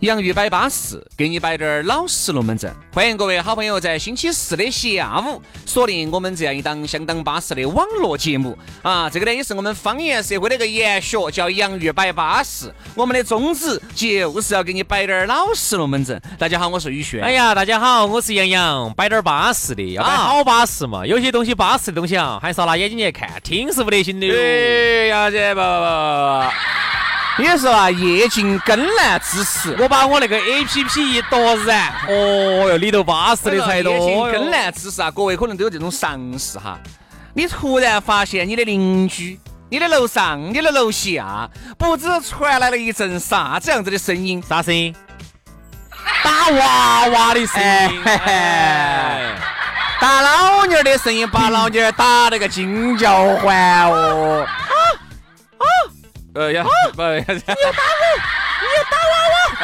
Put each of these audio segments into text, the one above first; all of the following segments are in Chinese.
洋芋摆巴适，给你摆点儿老实龙门阵。欢迎各位好朋友在星期四的下午锁定我们这样一档相当巴适的网络节目啊！这个呢也是我们方言社会的一个研学，叫洋芋摆巴适。我们的宗旨就是要给你摆点儿老实龙门阵。大家好，我是宇轩。哎呀，大家好，我是杨洋，摆点儿巴适的，要摆好巴适嘛。有些东西巴适的东西啊，还是要拿眼睛去看，听是不得行的哟。哎呀，这不 你说啊，夜静更难之时，我把我那个 A P P 一夺燃，哦哟，里头巴适的才多。夜静更难之时啊，各位可能都有这种常识哈。你突然发现你的邻居、你的楼上、你的楼下，不知传来了一阵啥子样子的声音？啥声音？打娃娃的声音，打老妞的声音，把老妞打了个惊叫唤哦。呃呀，不，你要打我，你要打娃娃。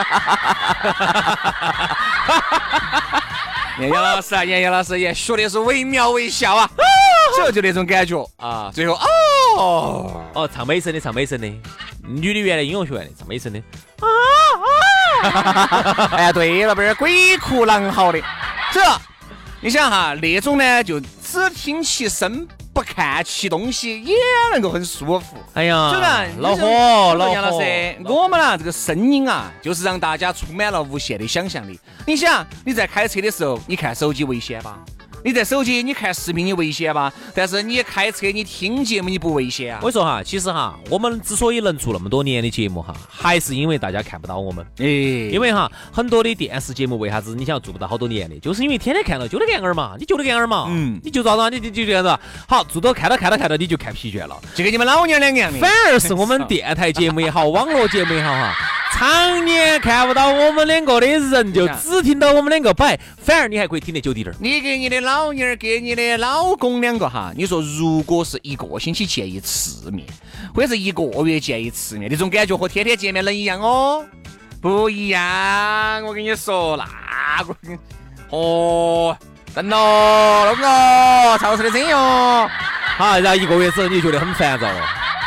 杨洋老师啊，杨洋老师也学的是惟妙惟肖啊，这就那种感觉啊。最后哦哦，唱美声的，唱美声的，女的原来音乐学院的，唱美声的。啊啊！哎，对了，不是鬼哭狼嚎的，这你想哈，那种呢，就只听其声。不看其东西也能够很舒服。哎呀，是吧？老火，老杨老师，我们呢这个声音啊，就是让大家充满了无限的想象力。你想，你在开车的时候，你看手机危险吧？你在手机，你看视频，你危险吧？但是你开车，你听节目，你不危险啊？我说哈，其实哈，我们之所以能做那么多年的节目哈，还是因为大家看不到我们。哎，因为哈，很多的电视节目为啥子你想做不到好多年的，就是因为天天看到就那个样儿嘛，你就那个样儿嘛，嗯，你就咋子，你就就这样子。好，做到看到看到看到，你就看疲倦了，就跟你们老娘两个样的。反而是我们电台节目也好，网络节目也好哈。常年看不到我们两个的人，就只听到我们两个摆，反而你还可以听得久滴点儿。你给你的老娘儿，给你的老公两个哈，你说如果是一个星期见一次面，或者是一个月见一次面，那种感觉和天天见面能一样哦？不一样，我跟你说，那个哦，等咯，老公，超市的声音哦。好，然后一个月之后你就觉得很烦躁。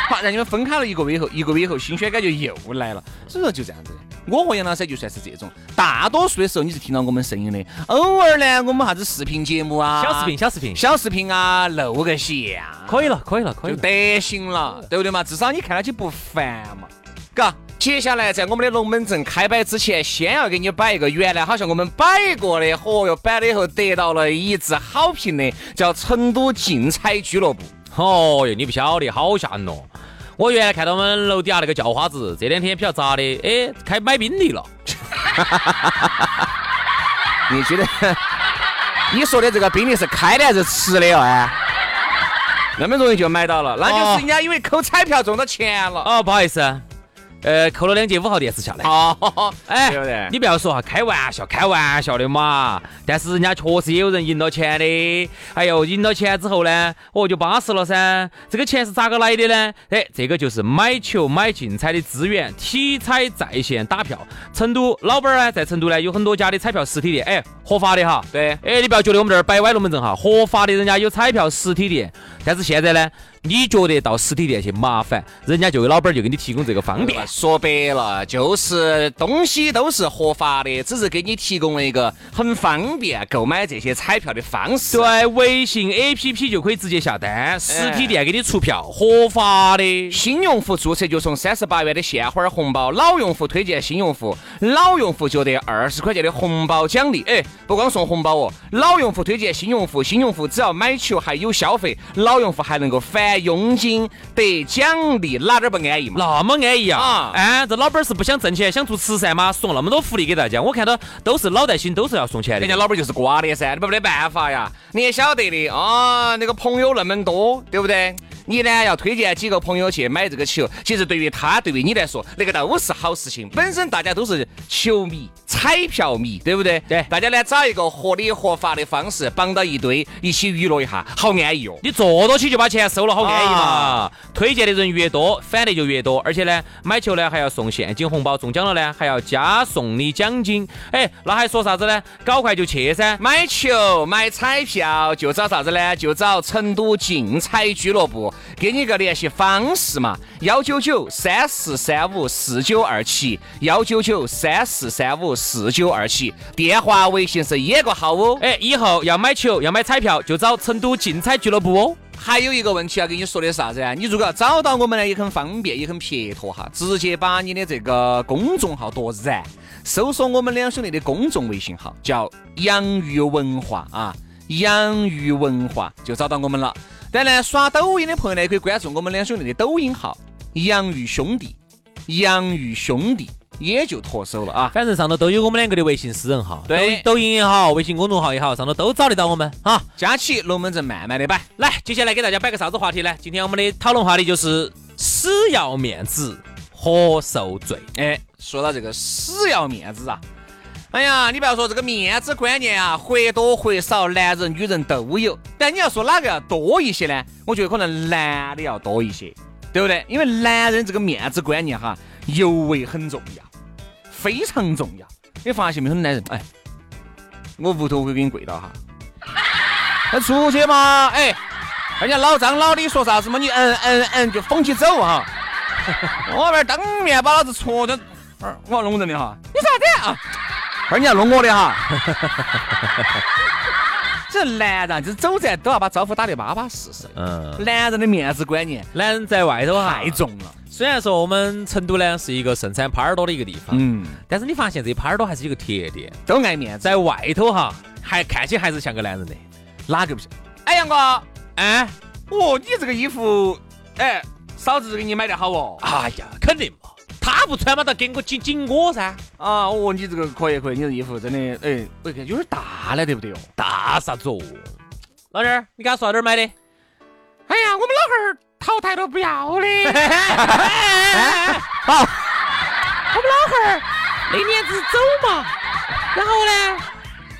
好，让你们分开了一个月以后，一个月以后新鲜感觉又来了。所以说就这样子，我和杨老师就算是这种，大多数的时候你是听到我们声音的，偶尔呢我们啥子视频节目啊，小视频、小视频、小视频啊，露个相，可以了，可以了，可以就得行了，对不对嘛？至少你看上去不烦嘛。嘎，接下来在我们的龙门阵开摆之前，先要给你摆一个原来好像我们摆过的，嚯哟，摆了以后得到了一致好评的，叫成都竞彩俱乐部。哦哟，你不晓得，好吓人哦！我原来看到我们楼底下那个叫花子，这两天比较杂的，哎，开买宾利了。你觉得？你说的这个宾利是开的还是吃的哦？那么容易就买到了，那就是人家因为扣彩票中到钱了。哦，不好意思。呃，扣了两节五号电池下来。哦，哎，你不要说哈，开玩笑，开玩笑的嘛。但是人家确实也有人赢了钱的。哎呦，赢了钱之后呢，哦，就巴适了噻。这个钱是咋个来的呢？哎，这个就是买球买竞彩的资源，体彩在线打票。成都老板呢，在成都呢有很多家的彩票实体店，哎，合法的哈。对，哎，你不要觉得我们这儿摆歪龙门阵哈，合法的人家有彩票实体店。但是现在呢？你觉得到实体店去麻烦，人家就有老板就给你提供这个方便。说白了，就是东西都是合法的，只是给你提供了一个很方便购买这些彩票的方式。对，微信 APP 就可以直接下单，实体店给你出票，合法的。新用户注册就送三十八元的现花红包，老用户推荐新用户，老用户就得二十块钱的红包奖励。哎，不光送红包哦，老用户推荐新用户，新用户只要买球还有消费，老用户还能够返佣金得奖励，哪点不安逸嘛？那么安逸啊！啊哎，这老板是不想挣钱，想做慈善吗？送那么多福利给大家，我看到都是脑袋心，都是要送钱的。人家老板就是瓜的噻，你没得办法呀，你也晓得的啊，那个朋友那么多，对不对？你呢要推荐几个朋友去买这个球，其实对于他，对于你来说，那个都是好事情。本身大家都是球迷、彩票迷，对不对？对大家呢找一个合理合法的方式绑到一堆，一起娱乐一下，好安逸哦。你坐到起就把钱收了，好安逸嘛！啊推荐的人越多，返的就越多，而且呢，买球呢还要送现金红包，中奖了呢还要加送你奖金。哎，那还说啥子呢？搞快就去噻！买球买彩票就找啥子呢？就找成都竞彩俱乐部，给你个联系方式嘛，幺九九三四三五四九二七，幺九九三四三五四九二七，电话、微信是一个号哦。哎，以后要买球要买彩票就找成都竞彩俱乐部哦。还有一个问题要跟你说的是啥子啊？你如果要找到我们呢，也很方便，也很撇脱哈，直接把你的这个公众号夺燃，搜索我们两兄弟的公众微信号，叫洋芋文化啊，洋芋文化就找到我们了。当然，刷抖音的朋友呢，可以关注我们两兄弟的抖音号“洋芋兄弟”，洋芋兄弟也就脱手了啊。反正上头都有我们两个的微信私人号，对抖抖音也好，微信公众号也好，上头都找得到我们啊。加起龙门阵慢慢的摆。来，接下来给大家摆个啥子话题呢？今天我们的讨论话题就是死要面子，活受罪。哎，说到这个死要面子啊，哎呀，你不要说这个面子观念啊，或多或少男人女人都有。但你要说哪个要多一些呢？我觉得可能男的要多一些，对不对？因为男人这个面子观念哈，尤为很重要，非常重要。你发现没有，很多男人，哎，我屋头会给你跪到哈，那出去嘛，哎，人家老张老李说啥子嘛，你嗯嗯嗯就风起走哈。我这儿当面把老子戳的，我要弄人的哈，你啥子啊？二你要弄我的哈。这男人就是走在都要把招呼打得巴巴适适。嗯，男人的面子观念男人在外头太重了。虽然说我们成都呢是一个盛产耙耳朵的一个地方，嗯，但是你发现这耙耳朵还是有个特点，都爱面子。在外头哈还看起还是像个男人的。哪个不像？哎，杨哥，哎，哦，你这个衣服，哎，嫂子给你买的好哦。哎呀，肯定嘛，他不穿嘛，他给我紧紧我噻，啊，哦，你这个可以可以，你这衣服真的，哎，我看有点大了，对不对哦？大啥子哦？老弟儿，你给他说哪儿买的？哎呀，我们老汉儿淘汰都不要的。好，我们老汉儿那年子走嘛，然后呢，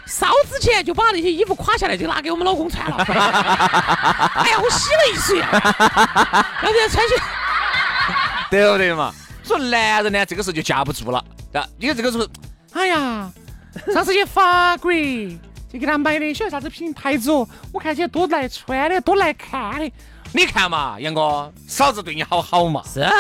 烧之前就把那些衣服垮下来，就拿给我们老公穿了。哎呀，我洗了一水啊，然后再穿起。对不对嘛？说男人呢，这个时候就架不住了，啊，因为这个时候，哎呀，上次去法国就给他买的，晓得啥子品牌子哦？我看起来多耐穿的，多耐看的。你看嘛，杨哥，嫂子对你好好嘛。是啊，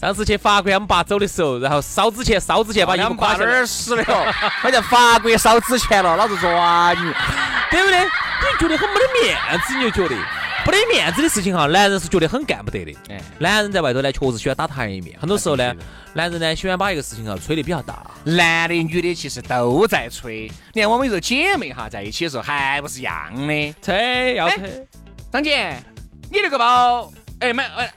上次去法国，我们爸走的时候，然后烧之前，烧之前把衣服垮下儿，死了哟？他在法国烧纸钱了，老子抓你！对不对？你觉得很没得面子，你就觉得没得面子的事情哈，男人是觉得很干不得的。哎，男人在外头呢，确实喜欢打台面，很多时候呢，男人呢喜欢把一个事情哈吹得比较大。男的女的其实都在吹。你看我们有时候姐妹哈在一起的时候还不是一样的。吹要哎吹，张姐，你那个包，哎买，哎。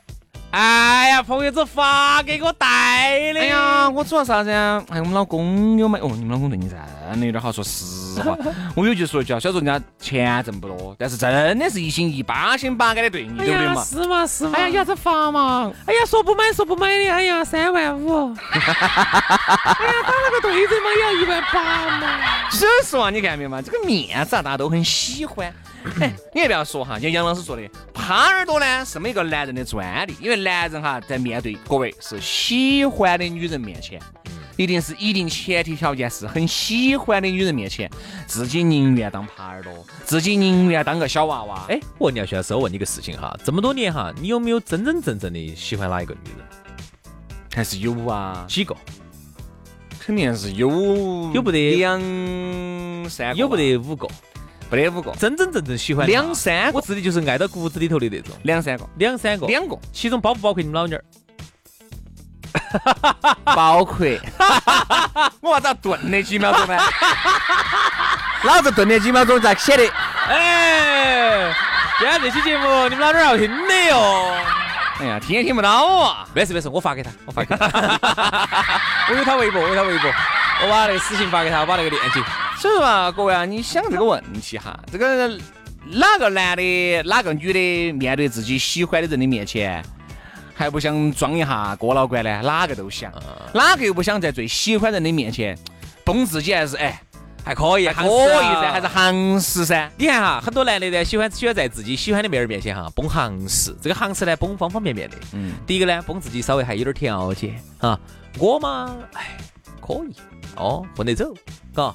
哎呀，朋友这发给我带的。哎呀，我主要啥子呀？哎，我们老公有买哦，你们老公对你真的有点好，说实话。我有句说一句啊，虽然说人家钱挣不多，但是真的是一心一八心八肝的对你，对不对嘛？是嘛是嘛。哎呀，要子发嘛，哎呀，说不买说不买的，哎呀，三万五。哎呀，打了个对折嘛，也要一万八嘛。所以说啊，你看没有嘛？这个面子啊，大家都很喜欢。哎，你也不要说哈，像杨老师说的，耙耳朵呢是每个男人的专利，因为男人哈在面对各位是喜欢的女人面前，一定是一定前提条件是很喜欢的女人面前，自己宁愿当耙耳朵，自己宁愿当个小娃娃。哎，我问你要徐老师，我问你个事情哈，这么多年哈，你有没有真真正正的喜欢哪一个女人？还是有啊，几个？肯定是有，有不得两三个，有不得五个？不得五个，真真正正喜欢两三个我指的就是爱到骨子里头的那种，两三个，两三个，两个，其中包不包括你们老妞儿？包括。我为啥要顿那几秒钟呢？老子顿那几秒钟咋显得，哎，今天这期节目你们老妞儿要听的哟。哎呀，听也听不到啊。没事没事，我发给他，我发给他，我有他微博，我有他微博，我把那个私信发给他，我把那个链接。所以说啊，各位啊，你想这个问题哈，这个哪个男的、哪个女的，面对自己喜欢的人的面前，还不想装一下哥老倌呢？哪个都想，哪个又不想在最喜欢人的面前崩自己？还是哎，还可以，还可以噻，还是行实噻？你看哈，很多男的呢喜欢喜欢在自己喜欢的妹儿面前哈崩行实，这个行实呢崩方方面面的。嗯，第一个呢崩自己稍微还有点条件哈，我嘛，哎，可以哦，混得走，嘎。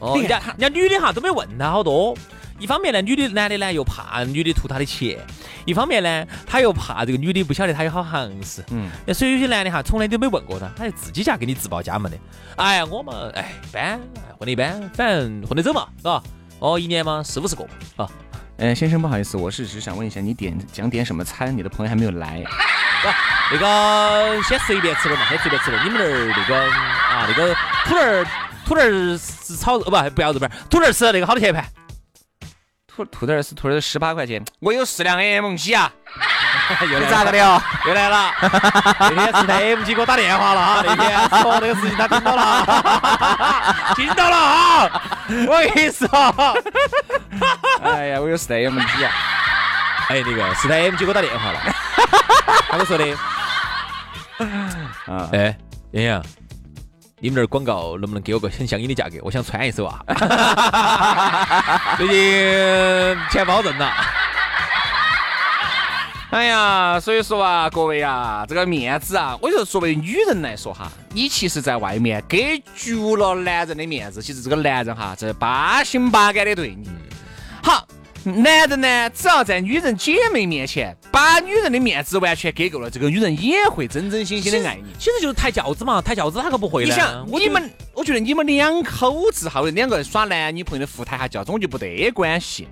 哦，人家人家女的哈都没问他好多。一方面呢，女的男的呢又怕女的图他的钱；一方面呢，他又怕这个女的不晓得他有好行势。嗯，所以有些男的哈从来都没问过他，他就自己家给你自报家门的。哎呀，我们，哎，一般，混的一般，反正混得走嘛，是吧哦，一年嘛四五十个啊。哎，先生不好意思，我是只想问一下，你点想点什么餐？你的朋友还没有来。那个先随便吃了嘛，先随便吃了。你们那儿那个啊，那个土儿土儿是炒肉不不要肉片，土儿吃那个好多钱一盘？土土豆儿是土豆儿十八块钱，我有四辆 M 几啊，又你咋个的哦？又来了，那天是 M 几给我打电话了。哈，那天说那个事情他听到了，听到了啊，我跟你说，哎呀，我有四辆 M 几啊，哎，那个是台 M 几给我打电话了，他跟我说的，啊，哎，洋洋，你们那儿广告能不能给我个很相应的价格？我想穿一手啊，最近钱不好挣了。哎呀，所以说啊，各位啊，这个面子啊，我觉得作为女人来说哈，你其实在外面给足了男人的面子，其实这个男人哈，这八心八肝的对你。好，男人呢，只要在女人姐妹面前把女人的面子完全给够了，这个女人也会真真心心的爱你。其实就是抬轿子嘛，抬轿子哪个不会呢？你想，你们，我觉得你们两口子哈，两个人耍男女朋友的互抬下轿子，我就不得关系。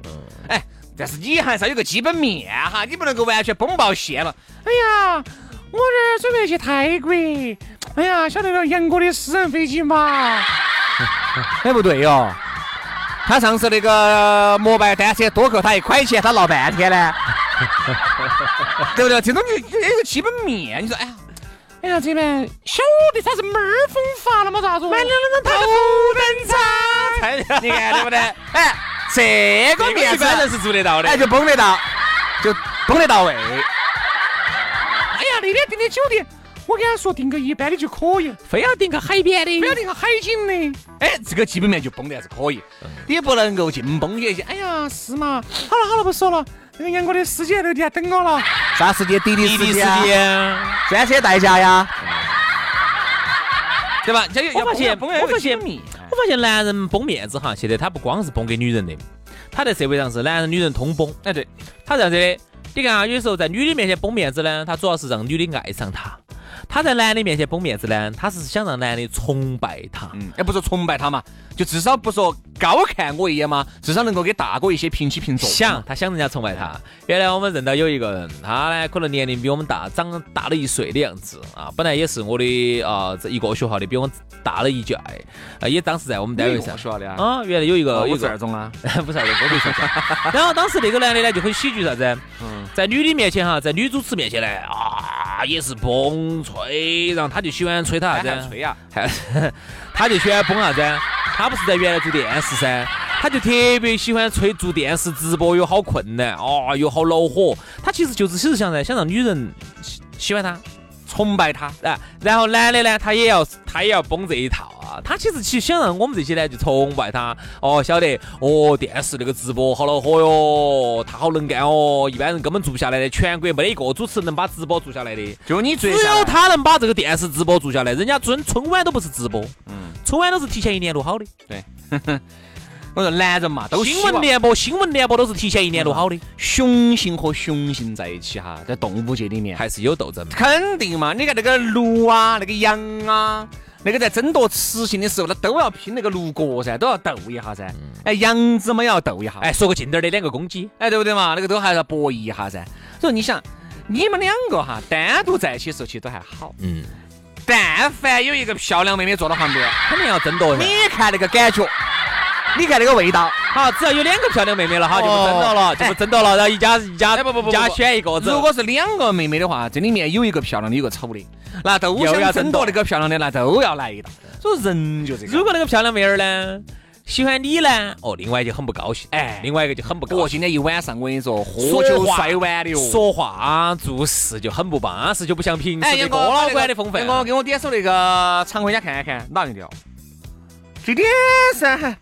哎，但是你还是要有个基本面哈，你不能够完全崩爆线了。哎呀，我这儿准备去泰国，哎呀，晓得了杨哥的私人飞机嘛？哎，不对哟。他上次那个摩拜单车多扣他一块钱，他闹半天呢，对不对？这种就有一个基本面。你说，哎呀，哎呀，这边晓得他是妹儿风发了嘛？咋子？买两张头等舱，你看对不对？哎，这个面子人是做得到的。哎，就崩得到，就崩得到位。哎呀，那天订的酒店。我跟他说定个一般的就可以，非要定个海边的，非要定个海景的。哎，这个基本面就崩的还是可以，你不能够净崩些些。哎呀，是嘛？好了好了，不说了。那个杨哥的司机在楼底下等我了。啥时间？滴滴司机啊？专车代驾呀？对吧？我发现，我发现，我发现男人崩面子哈，现在他不光是崩给女人的，他在社会上是男人女人通崩。哎，对，他这样子的。你看啊，有时候在女的面前崩面子呢，他主要是让女的爱上他。他在男的面前绷面子呢，她是想让男的崇拜她，嗯，也不是崇拜她嘛，就至少不说高看我一眼嘛，至少能够给大哥一些平起平坐。想他想人家崇拜他。原来我们认到有一个人，他呢可能年龄比我们大，长大了一岁的样子。啊，本来也是我的啊这一个学校的，比我大了一届啊，也当时在我们单位上。学校的啊，原来有一个有个。二中啊，不是二中，我没学校。然后当时那个男的呢就很喜剧啥子，嗯。在女的面前哈，在女主持面前呢啊也是崩吹，然后他就喜欢吹他啥子？吹呀，他就喜欢崩啥子？他不是在原来做电视噻，他就特别喜欢吹做电视直播又好困难，哦又好恼火。他其实就是其实想噻，想让女人喜喜欢他，崇拜他。啊，然后男的呢，他也要他也要崩这一套啊。他其实其实想让我们这些呢就崇拜他，哦，晓得哦，电视那个直播好恼火哟，他好能干哦，一般人根本做不下来的，全国没得一个主持人能把直播做下来的，就你最只有他能把这个电视直播做下来。人家春春晚都不是直播，嗯，春晚都是提前一年录好的。对，我说男人嘛，都新闻联播，新闻联播都是提前一年录好的，雄性和雄性在一起哈，在动物界里面还是有斗争。肯定嘛。你看那个鹿啊，那个羊啊，那个在争夺雌性的时候，那都要拼那个鹿角噻，都要斗一下噻。哎，羊子嘛也要斗一下，哎，说个近点儿的，两个公鸡，哎，对不对嘛？那个都还要博弈一下噻。所以你想，你们两个哈单独在一起的时候，其实都还好。嗯，但凡有一个漂亮妹妹坐到旁边，肯定要争夺一下。你看那个感觉，你看那个味道，好，只要有两个漂亮妹妹了，哈，就不哦争夺了，就不争夺了，然后一家一家哎不不不家选一个如。果是两个妹妹的话，这里面有一个漂亮的，有个丑的，那都又要争夺想争夺那个漂亮的，那都要来一道。所以人就这个。如果那个漂亮妹儿呢喜欢你呢，哦，另外就很不高兴，哎另外一个就很不高我兴。今天一晚上，我跟你说，喝酒摔碗的哟。说话做事就很不巴适，就不像平时哎，的哥，郭老倌的风范。杨哥，给我点首那个《常回家看看》，哪个调？去点噻，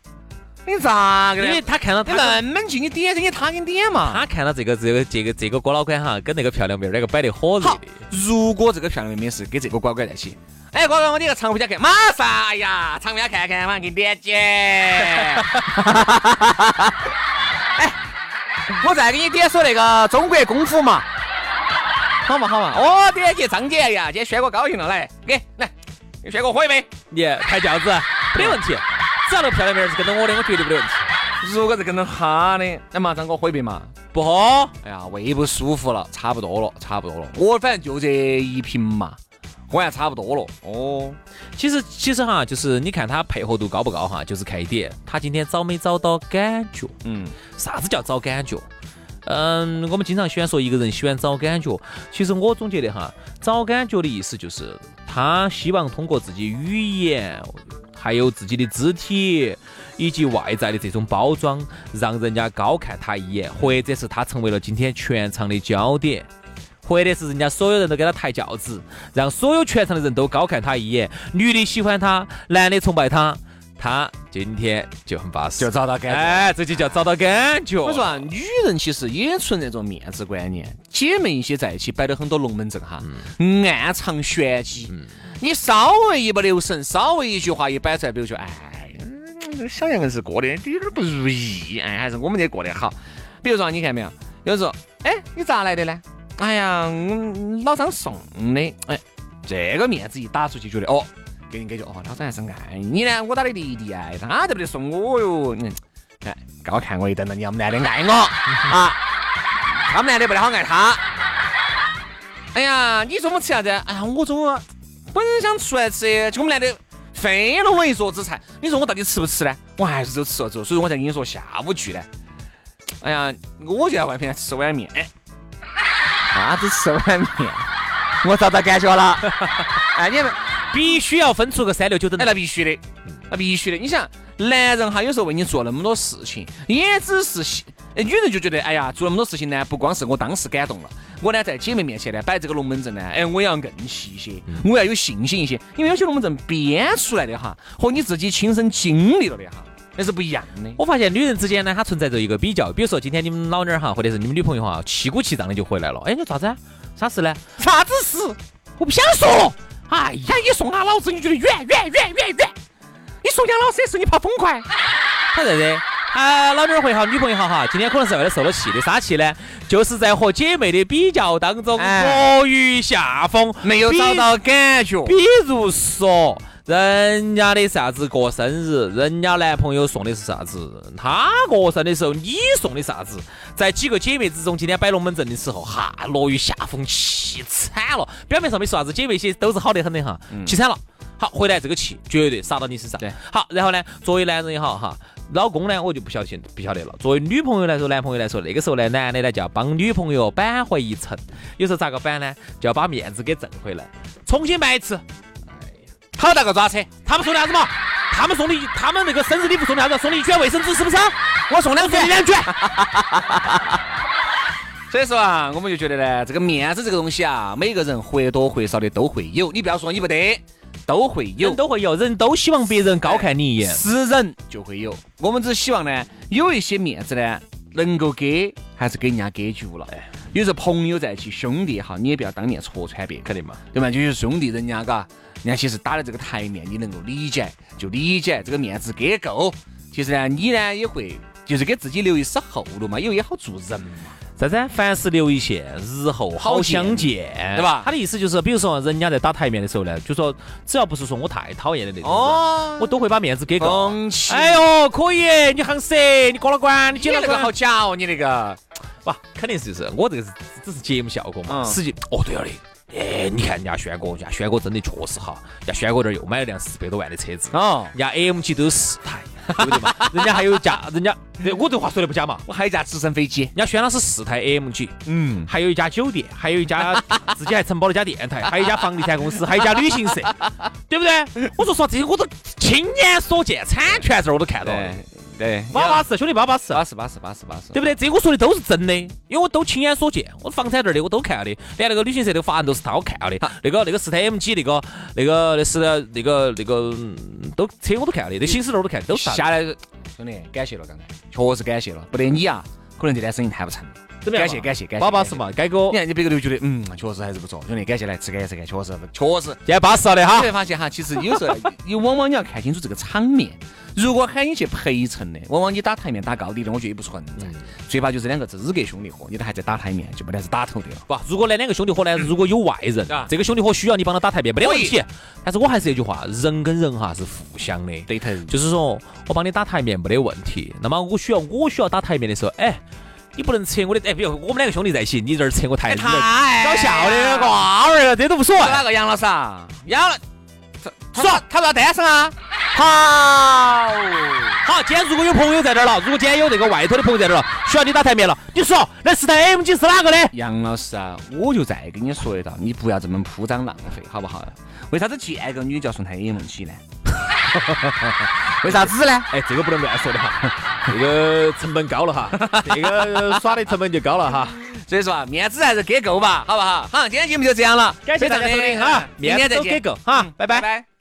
你咋个？因为他看到你他那么近，你点噻，你他给你点嘛。他看到这个这个这个这个郭老倌哈，跟那个漂亮妹儿两个摆得火热的。，如果这个漂亮妹妹是跟这个乖乖在一起，哎，乖乖，我点个常回家看，马上，哎呀，常回家看看，马上给你点起。哎，我再给你点首那个中国功夫嘛，好嘛好嘛，哦，点起张姐哎呀，今天轩哥高兴了，来，给来，给轩哥喝一杯。你抬轿子没问题，只要那个漂亮妹儿是跟着我的，我绝对没得问题。如果是跟着他的，那马上给我喝一杯嘛。不喝，哎呀，胃不舒服了，差不多了，差不多了。我反正就这一瓶嘛，喝完差不多了。哦，其实其实哈，就是你看他配合度高不高哈，就是看一点，他今天找没找到感觉。嗯，啥子叫找感觉？嗯，我们经常喜欢说一个人喜欢找感觉，其实我总结的哈，找感觉的意思就是他希望通过自己语言，还有自己的肢体以及外在的这种包装，让人家高看他一眼，或者是他成为了今天全场的焦点。或者是人家所有人都给他抬轿子，让所有全场的人都高看他一眼，女的喜欢他，男的崇拜他，他今天就很巴适，就找到感觉哎，这就叫找到感觉。我说啊，女人其实也存那种面子观念，姐妹一些在一起摆了很多龙门阵哈，暗藏玄机。你稍微一不留神，稍微一句话一摆出来，比如说，哎，嗯小杨硬是过得有点不如意，哎，还是我们这过得好。比如说，你看没有，有时候，哎，你咋来的呢？哎呀，我老张送的，哎，这个面子一打出去，觉得哦，给你感觉哦，老张还是爱你呢，我打的弟弟哎，他对不得送我哟？嗯，哎，高看我一等了，你要么男的爱我啊，他们男的不得好爱他。哎呀，你中午吃啥子？哎呀，我中午本想出来吃，结果我们男的飞了我一桌子菜。你说我到底吃不吃呢？我还是就吃了之后，所以我才跟你说下午去呢。哎呀，我就在外面吃碗面，哎，啥子吃碗面？我找到感觉了。哎，你们，必须要分出个三六九等哎，那必须的，那必须的。你想，男人哈，有时候为你做那么多事情，也只是喜，哎女人就觉得，哎呀，做那么多事情呢，不光是我当时感动了，我呢在姐妹面前呢摆这个龙门阵呢，哎，我要更细一些，我要有信心一些，因为有些龙门阵编出来的哈，和你自己亲身经历了的哈，那是不一样的。我发现女人之间呢，它存在着一个比较，比如说今天你们老娘儿哈，或者是你们女朋友哈，气鼓气胀的就回来了，哎，你说啥子啊？啥事呢？啥子事？我不想说了。哎呀，你送他老子，你觉得远远远远远？你送杨老师的时候，你怕风快？他认得。啊，老女儿会好，女朋友好哈，今天可能是在外头受了气的，啥气呢？就是在和姐妹的比较当中哎落于下风，没有找到感觉。比如说，人家的啥子过生日，人家男朋友送的是啥子？他过生的时候，你送的啥子？在几个姐妹之中，今天摆龙门阵的时候，哈，落于下风，气惨了。表面上没说啥子，姐妹些都是好得很的哈，气惨了。好，回来这个气绝对撒到你身上。对，好，然后呢，作为男人也好哈，老公呢，我就不晓得不晓得了。作为女朋友来说，男朋友来说，那个时候呢，男的呢就要帮女朋友扳回一城。有时候咋个扳呢？就要把面子给挣回来，重新办一次。好大个抓车！他们送的啥子嘛？他们送的，他们那个生日礼物送的啥子？送的一卷卫生纸是不是？我送两卷。两卷。所以说啊，我们就觉得呢，这个面子这个东西啊，每个人或多或少的都会有。你不要说你不得，都会有人，都会有，人都希望别人高看你一眼。是人就会有。我们只希望呢，有一些面子呢，能够给，还是给人家给足了。有时候朋友在一起，兄弟哈，你也不要当面戳穿别人，肯定嘛，对吧？就是兄弟，人家嘎，人家其实打的这个台面，你能够理解就理解，这个面子给够。其实呢，你呢也会，就是给自己留一丝后路嘛，因为也好做人嘛。啥子？凡事留一线，日后好相见，对吧？他的意思就是，比如说人家在打台面的时候呢，就说只要不是说我太讨厌的那种，哦，我都会把面子给够。哎呦，可以，你行噻，你过了关，你接了个好假哦，你那个，不，肯定是就是我这个是只是节目效果嘛，实际哦对了的。哎，你看人家轩哥，人家轩哥真的确实好，人家轩哥这儿又买了辆四百多万的车子，哦，人家 AMG 都有四台，对不对嘛？人家还有一架，人家我这话说的不假嘛，我还有一架直升飞机，人家轩老师四台 AMG，嗯，还有一家酒店，还有一家自己还承包了一家电台，还有一家房地产公司，还有一家旅行社，对不对？我说实话，这些我都亲眼所见，产权证我都看到了。对，巴巴适，兄弟巴巴适，巴适巴适巴适巴适，对不对？这我说的都是真的，因为我都亲眼所见，我房产证的我都看了的，连那个旅行社的法案都是他我看了的，那个那个四台 MG 那个那个那是那个那个都车我都看了的，那行驶证我都看，都是下来，兄弟感谢了，刚才确实感谢了，不得你啊，可能这单生意谈不成。感谢感谢感谢，巴巴适嘛，该哥，你看你别个都觉得嗯，确实还是不错，兄弟，感谢来吃干吃干，确实确实，现在巴适了的哈。你会发现哈，其实有时候 你往往你要看清楚这个场面。如果喊你去陪衬的，往往你打台面打高低的，我觉得也不存在。最怕就是两个资格兄弟伙，你都还在打台面，就没得是打头的了。不，如果那两个兄弟伙呢，如果有外人，这个兄弟伙需要你帮他打台面，没得问题。但是我还是那句话，人跟人哈是互相的，对头。就是说我帮你打台面没得问题，那么我需要我需要打台面的时候，哎。你不能扯我的，哎，比如我们两个兄弟在一起，你这儿扯我台，太搞笑的瓜儿了，这都无所谓。哪个杨老师啊？杨老，说他说单身啊？好，好，今天如果有朋友在这儿了，如果今天有这个外头的朋友在这儿了，需要你打台面了，你说那四台 MG 是哪个的？杨老师啊，我就再跟你说一道，你不要这么铺张浪费，好不好？为啥子见个女就要送台 MG 呢？为啥子呢？哎，这个不能乱说的哈，这个成本高了哈，这个耍的成本就高了哈。所以说啊，面子还是给够吧，好不好？好，今天节目就这样了，感谢大家收听哈，明天再见，给够哈，拜拜。